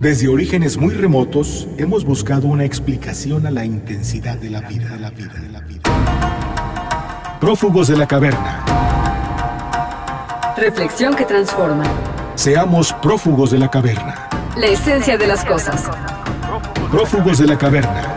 Desde orígenes muy remotos hemos buscado una explicación a la intensidad de la vida, de la vida, de la vida. Prófugos de la caverna. Reflexión que transforma. Seamos prófugos de la caverna. La esencia de las cosas. Prófugos de la caverna.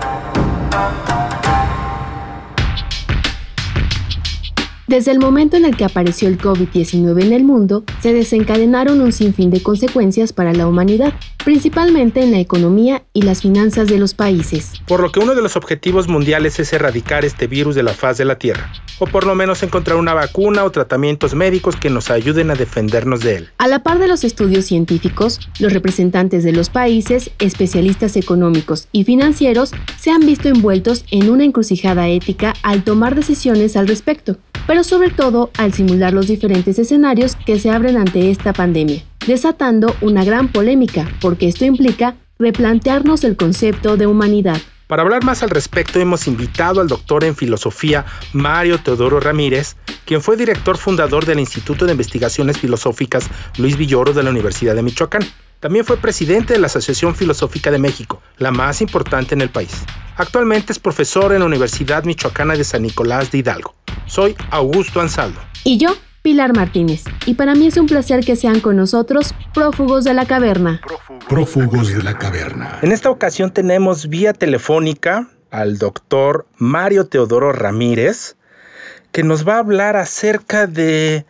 Desde el momento en el que apareció el COVID-19 en el mundo, se desencadenaron un sinfín de consecuencias para la humanidad, principalmente en la economía y las finanzas de los países. Por lo que uno de los objetivos mundiales es erradicar este virus de la faz de la Tierra, o por lo menos encontrar una vacuna o tratamientos médicos que nos ayuden a defendernos de él. A la par de los estudios científicos, los representantes de los países, especialistas económicos y financieros se han visto envueltos en una encrucijada ética al tomar decisiones al respecto pero sobre todo al simular los diferentes escenarios que se abren ante esta pandemia, desatando una gran polémica, porque esto implica replantearnos el concepto de humanidad. Para hablar más al respecto hemos invitado al doctor en filosofía Mario Teodoro Ramírez, quien fue director fundador del Instituto de Investigaciones Filosóficas Luis Villoro de la Universidad de Michoacán. También fue presidente de la Asociación Filosófica de México, la más importante en el país. Actualmente es profesor en la Universidad Michoacana de San Nicolás de Hidalgo. Soy Augusto Ansaldo. Y yo, Pilar Martínez. Y para mí es un placer que sean con nosotros prófugos de la caverna. Prófugos de la caverna. En esta ocasión tenemos vía telefónica al doctor Mario Teodoro Ramírez, que nos va a hablar acerca de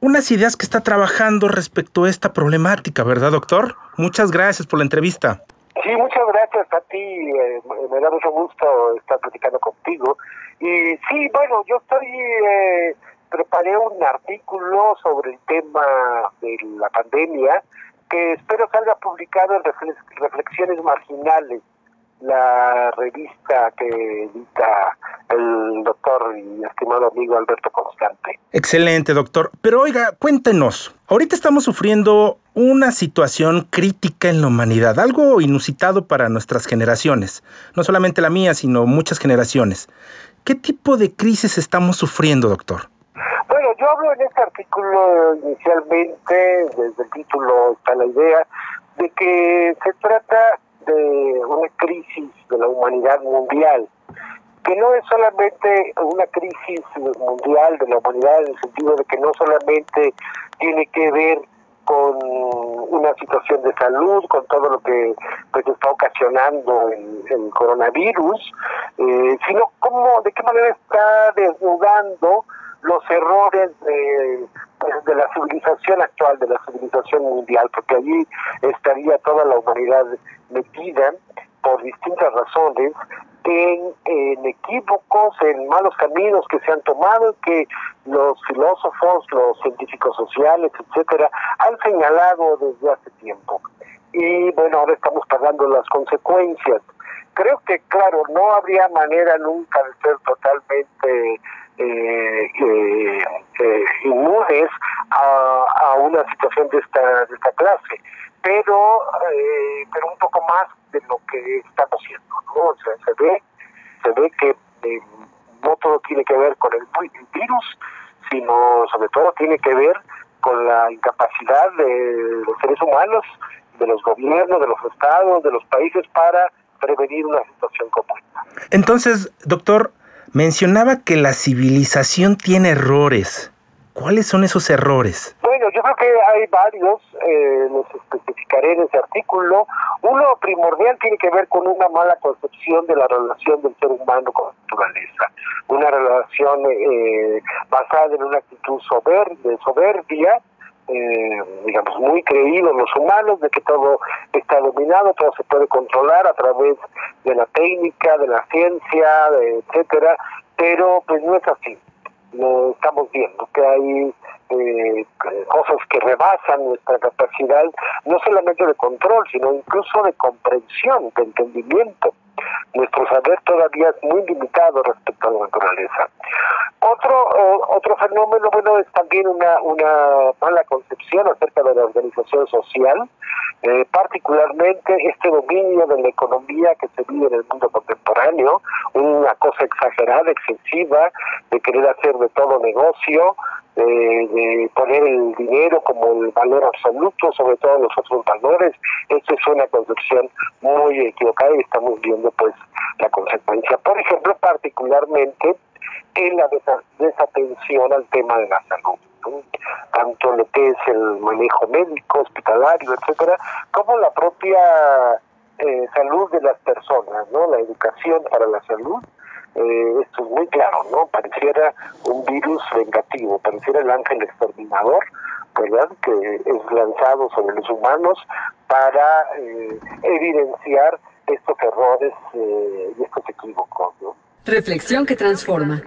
unas ideas que está trabajando respecto a esta problemática, ¿verdad, doctor? Muchas gracias por la entrevista. Sí, muchas gracias a ti. Eh, me da mucho gusto estar platicando contigo. Y sí, bueno, yo estoy, eh, preparé un artículo sobre el tema de la pandemia que espero salga publicado en Reflexiones Marginales, la revista que edita el doctor y estimado amigo Alberto Constante. Excelente, doctor. Pero oiga, cuéntenos, ahorita estamos sufriendo una situación crítica en la humanidad, algo inusitado para nuestras generaciones, no solamente la mía, sino muchas generaciones. ¿Qué tipo de crisis estamos sufriendo, doctor? Yo hablo en este artículo inicialmente, desde el título está la idea, de que se trata de una crisis de la humanidad mundial, que no es solamente una crisis mundial de la humanidad en el sentido de que no solamente tiene que ver con una situación de salud, con todo lo que pues está ocasionando el, coronavirus, eh, sino cómo, de qué manera está desnudando los errores de, pues, de la civilización actual, de la civilización mundial, porque allí estaría toda la humanidad metida por distintas razones en, equívocos, en malos caminos que se han tomado, que los filósofos, los científicos sociales, etcétera, han señalado desde hace tiempo. Y bueno, ahora estamos pagando las consecuencias. Creo que, claro, no habría manera nunca de ser totalmente eh, eh, eh inmunes a, a, una situación de esta, de esta clase, pero, eh, pero un poco más de lo que estamos haciendo. ¿no? se ve, se ve que no todo tiene que ver con el virus, sino sobre todo tiene que ver con la incapacidad de los seres humanos, de los gobiernos, de los estados, de los países para prevenir una situación como esta. Entonces, doctor, mencionaba que la civilización tiene errores. ¿Cuáles son esos errores? Bueno, yo creo que hay varios, eh, los especificaré en ese artículo. Uno primordial tiene que ver con una mala concepción de la relación del ser humano con la naturaleza. Una relación eh, basada en una actitud soberbia, soberbia eh, digamos, muy creído los humanos de que todo está dominado, todo se puede controlar a través de la técnica, de la ciencia, etcétera, pero pues no es así. Lo estamos viendo, que hay eh, cosas que rebasan nuestra capacidad, no solamente de control, sino incluso de comprensión, de entendimiento. Nuestro saber todavía es muy limitado respecto a la naturaleza. Otro otro fenómeno, bueno, es también una, una mala concepción acerca de la organización social. Eh, particularmente este dominio de la economía que se vive en el mundo contemporáneo, una cosa exagerada, excesiva, de querer hacer de todo negocio, de poner el dinero como el valor absoluto sobre todos los otros valores. Esto es una concepción muy equivocada y estamos viendo pues la consecuencia. Por ejemplo, particularmente en la desatención al tema de la salud. Tanto lo que es el manejo médico, hospitalario, etcétera, como la propia eh, salud de las personas, ¿no? La educación para la salud. Eh, esto es muy claro, ¿no? Pareciera un virus vengativo, pareciera el ángel exterminador, ¿verdad? Que es lanzado sobre los humanos para eh, evidenciar estos errores y estos equívocos, ¿no? Reflexión que transforma.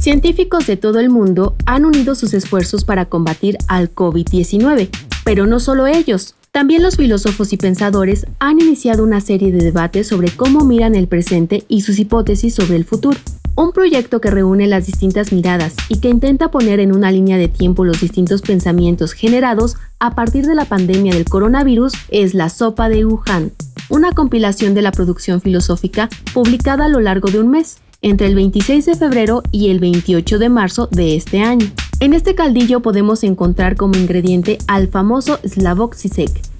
Científicos de todo el mundo han unido sus esfuerzos para combatir al COVID-19, pero no solo ellos. También los filósofos y pensadores han iniciado una serie de debates sobre cómo miran el presente y sus hipótesis sobre el futuro. Un proyecto que reúne las distintas miradas y que intenta poner en una línea de tiempo los distintos pensamientos generados a partir de la pandemia del coronavirus es La Sopa de Wuhan, una compilación de la producción filosófica publicada a lo largo de un mes, entre el 26 de febrero y el 28 de marzo de este año. En este caldillo podemos encontrar como ingrediente al famoso Slavok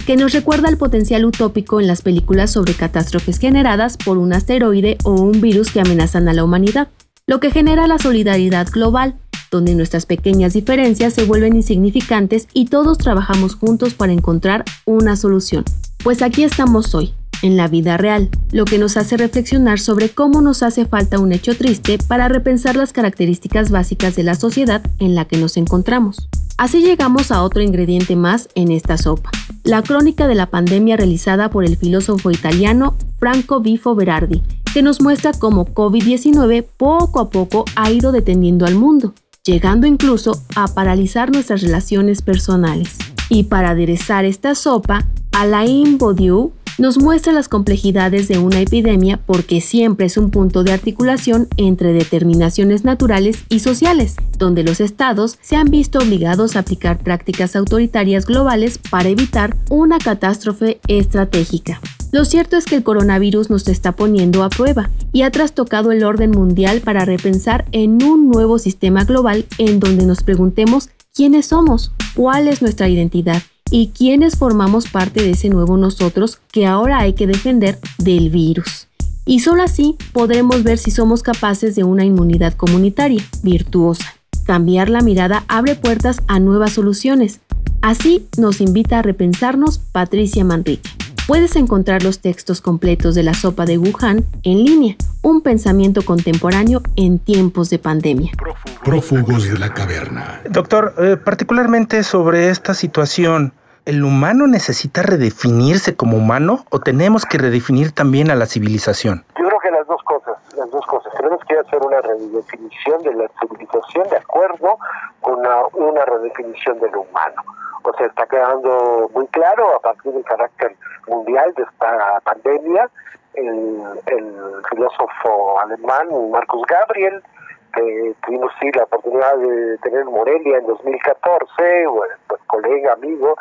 que nos recuerda el potencial utópico en las películas sobre catástrofes generadas por un asteroide o un virus que amenazan a la humanidad, lo que genera la solidaridad global, donde nuestras pequeñas diferencias se vuelven insignificantes y todos trabajamos juntos para encontrar una solución. Pues aquí estamos hoy, en la vida real, lo que nos hace reflexionar sobre cómo nos hace falta un hecho triste para repensar las características básicas de la sociedad en la que nos encontramos. Así llegamos a otro ingrediente más en esta sopa, la crónica de la pandemia realizada por el filósofo italiano Franco Bifo Berardi, que nos muestra cómo COVID-19 poco a poco ha ido deteniendo al mundo, llegando incluso a paralizar nuestras relaciones personales. Y para aderezar esta sopa, Alain Baudieu nos muestra las complejidades de una epidemia porque siempre es un punto de articulación entre determinaciones naturales y sociales, donde los estados se han visto obligados a aplicar prácticas autoritarias globales para evitar una catástrofe estratégica. Lo cierto es que el coronavirus nos está poniendo a prueba y ha trastocado el orden mundial para repensar en un nuevo sistema global en donde nos preguntemos quiénes somos, cuál es nuestra identidad y quiénes formamos parte de ese nuevo nosotros que ahora hay que defender del virus. Y solo así podremos ver si somos capaces de una inmunidad comunitaria virtuosa. Cambiar la mirada abre puertas a nuevas soluciones. Así nos invita a repensarnos Patricia Manrique. Puedes encontrar los textos completos de la sopa de Wuhan en línea, un pensamiento contemporáneo en tiempos de pandemia. Prófugos de la caverna. Doctor, eh, particularmente sobre esta situación, ¿el humano necesita redefinirse como humano o tenemos que redefinir también a la civilización? Yo creo que las dos cosas, las dos cosas. Tenemos que hacer una redefinición de la civilización de acuerdo con una redefinición de lo humano sea, está quedando muy claro a partir del carácter mundial de esta pandemia. El, filósofo alemán Marcus Gabriel, que tuvimos sí la oportunidad de tener en Morelia en 2014, pues, colega, amigo,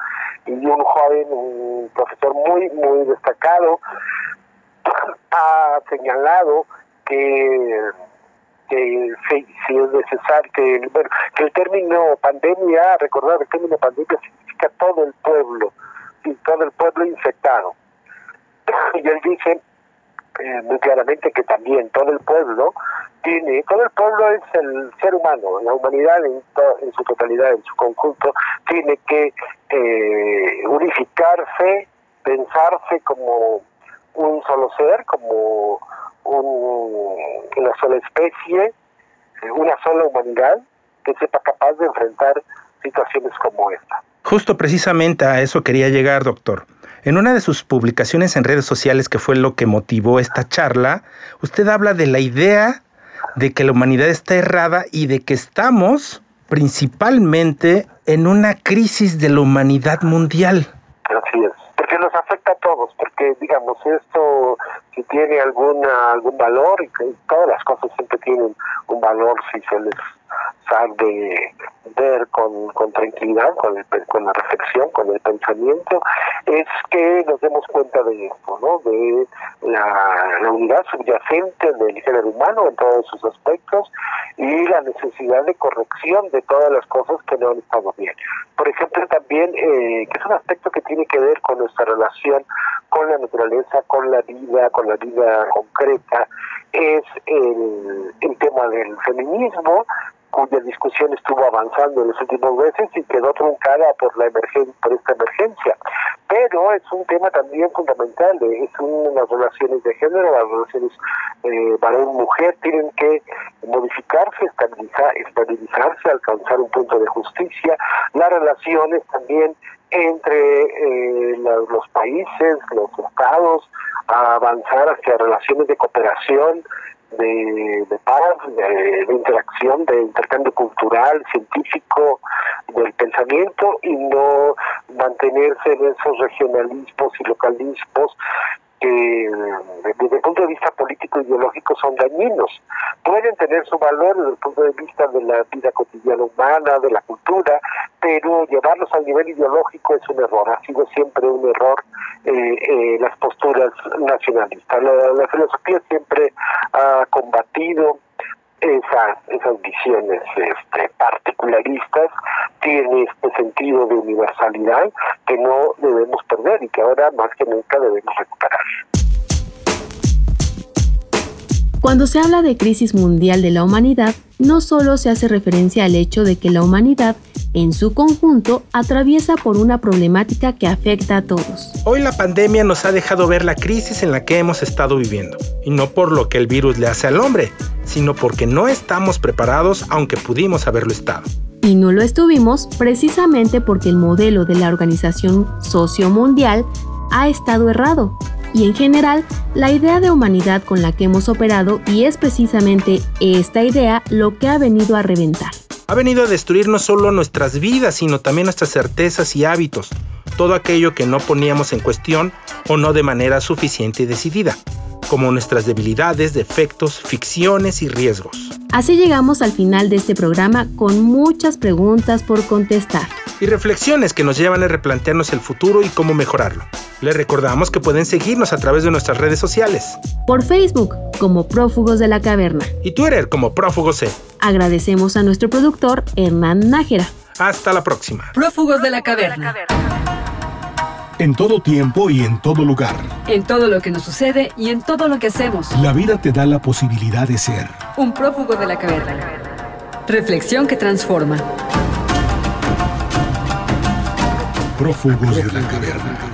y un joven, un profesor muy, muy destacado, ha señalado que que si, es necesario, que, bueno, que el término pandemia, recordar el término pandemia significa todo el pueblo, todo el pueblo infectado. Y él dice eh, muy claramente que también todo el pueblo tiene, todo el pueblo es el ser humano, la humanidad en, en su totalidad, en su conjunto, tiene que eh, unificarse, pensarse como un solo ser, como una sola especie, eh, una sola humanidad que sepa capaz de enfrentar situaciones como esta. Justo precisamente a eso quería llegar, doctor. En una de sus publicaciones en redes sociales, que fue lo que motivó esta charla, usted habla de la idea de que la humanidad está errada y de que estamos principalmente en una crisis de la humanidad mundial. Así es, afecta a todos, porque digamos, esto si tiene alguna algún valor y todas las cosas siempre tienen un valor si se les sabe ver con, con tranquilidad, con, con la reflexión, con el pensamiento, es que nos demos cuenta de esto, ¿no? de la, la unidad subyacente del género humano en todos sus aspectos y la necesidad de corrección de todas las cosas que no han estado bien. Por ejemplo, también, eh, que es un aspecto que tiene que ver con nuestra relación con la naturaleza, con la vida, con la vida concreta, es el, el tema del feminismo, cuya discusión estuvo avanzando en los últimos meses y quedó truncada por la emergen por esta emergencia. Pero es un tema también fundamental, es un, las relaciones de género, las relaciones eh, varón-mujer tienen que modificarse, estabilizar, estabilizarse, alcanzar un punto de justicia, las relaciones también entre eh, los países, los estados, avanzar hacia relaciones de cooperación, de, de paz, de, interacción, de intercambio cultural, científico, del pensamiento y no mantenerse en esos regionalismos y localismos que desde el punto de vista político y ideológico son dañinos. Pueden tener su valor desde el punto de vista de la vida cotidiana humana, de la cultura, pero llevarlos al nivel ideológico es un error, ha sido siempre un error eh, eh, las posturas nacionalistas. La, filosofía siempre ha combatido esas, esas visiones este, particularistas, tiene este sentido de universalidad que no debemos perder y que ahora más que nunca debemos recuperar. Cuando se habla de crisis mundial de la humanidad, no solo se hace referencia al hecho de que la humanidad en su conjunto atraviesa por una problemática que afecta a todos. Hoy la pandemia nos ha dejado ver la crisis en la que hemos estado viviendo, y no por lo que el virus le hace al hombre, sino porque no estamos preparados aunque pudimos haberlo estado. Y no lo estuvimos precisamente porque el modelo de la Organización Sociomundial ha estado errado. Y en general, la idea de humanidad con la que hemos operado y es precisamente esta idea lo que ha venido a reventar ha venido a destruir no solo nuestras vidas, sino también nuestras certezas y hábitos, todo aquello que no poníamos en cuestión o no de manera suficiente y decidida, como nuestras debilidades, defectos, ficciones y riesgos. Así llegamos al final de este programa con muchas preguntas por contestar. Y reflexiones que nos llevan a replantearnos el futuro y cómo mejorarlo. Les recordamos que pueden seguirnos a través de nuestras redes sociales. Por Facebook como Prófugos de la Caverna. Y Twitter como Prófugos C. Agradecemos a nuestro productor Hernán Nájera. Hasta la próxima. Prófugos de la Caverna. En todo tiempo y en todo lugar. En todo lo que nos sucede y en todo lo que hacemos. La vida te da la posibilidad de ser. Un prófugo de la caverna. Reflexión que transforma. Prófugos de la caverna.